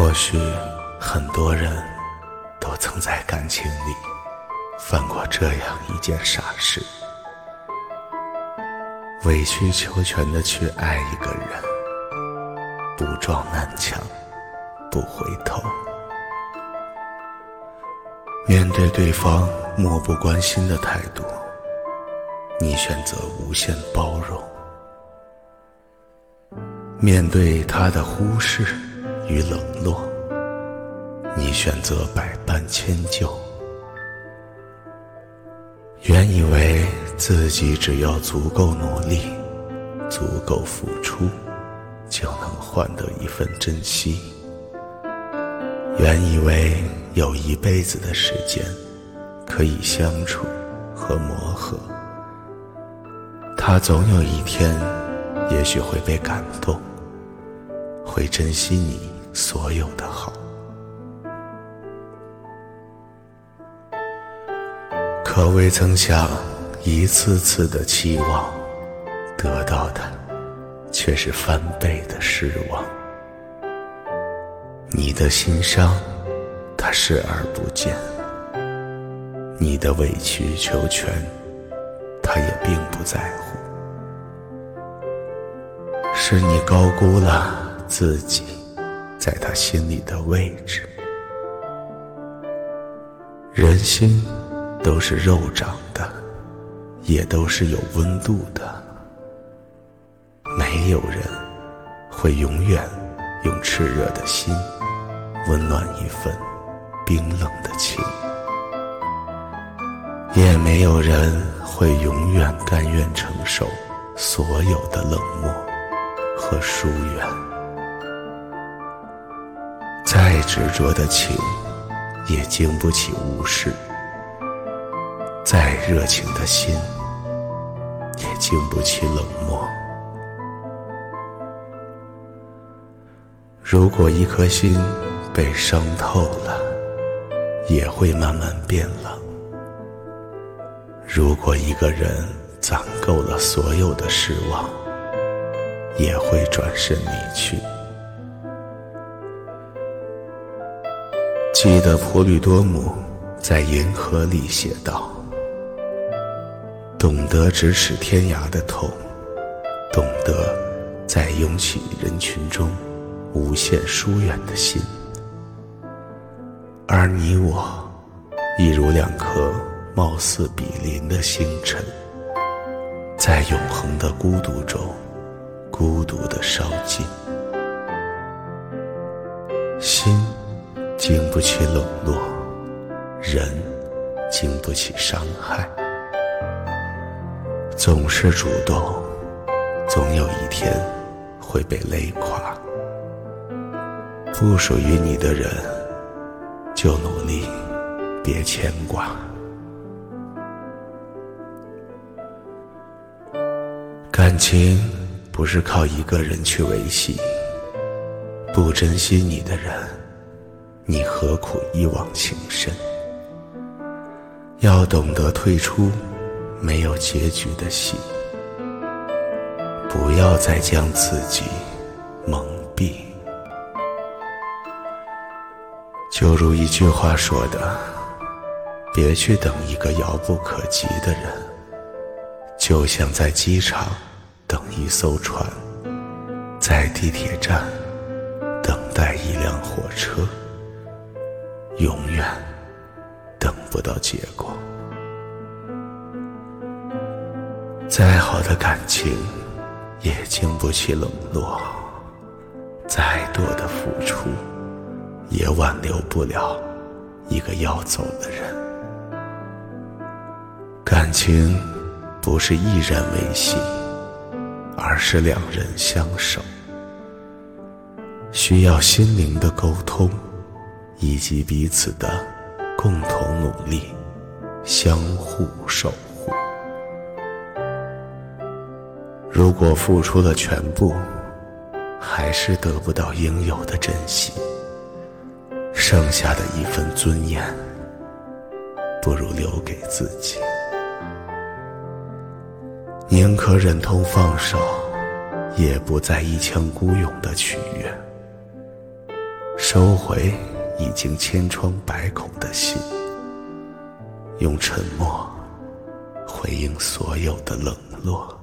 或许很多人都曾在感情里犯过这样一件傻事：委曲求全的去爱一个人，不撞南墙不回头。面对对方漠不关心的态度，你选择无限包容；面对他的忽视。与冷落，你选择百般迁就。原以为自己只要足够努力、足够付出，就能换得一份珍惜。原以为有一辈子的时间可以相处和磨合，他总有一天，也许会被感动，会珍惜你。所有的好，可未曾想，一次次的期望，得到的却是翻倍的失望。你的心伤，他视而不见；你的委曲求全，他也并不在乎。是你高估了自己。在他心里的位置，人心都是肉长的，也都是有温度的。没有人会永远用炽热的心温暖一份冰冷的情，也没有人会永远甘愿承受所有的冷漠和疏远。再执着的情，也经不起无视；再热情的心，也经不起冷漠。如果一颗心被伤透了，也会慢慢变冷；如果一个人攒够了所有的失望，也会转身离去。记得普吕多姆在《银河》里写道：“懂得咫尺天涯的痛，懂得在拥挤人群中无限疏远的心。而你我，亦如两颗貌似比邻的星辰，在永恒的孤独中，孤独的烧尽心。”经不起冷落，人经不起伤害。总是主动，总有一天会被累垮。不属于你的人，就努力，别牵挂。感情不是靠一个人去维系，不珍惜你的人。你何苦一往情深？要懂得退出没有结局的戏，不要再将自己蒙蔽。就如一句话说的：“别去等一个遥不可及的人，就像在机场等一艘船，在地铁站等待一辆火车。”永远等不到结果。再好的感情，也经不起冷落；再多的付出，也挽留不了一个要走的人。感情不是一人维系，而是两人相守，需要心灵的沟通。以及彼此的共同努力，相互守护。如果付出了全部，还是得不到应有的珍惜，剩下的一份尊严，不如留给自己。宁可忍痛放手，也不再一腔孤勇的取悦。收回已经千疮百孔的心，用沉默回应所有的冷落。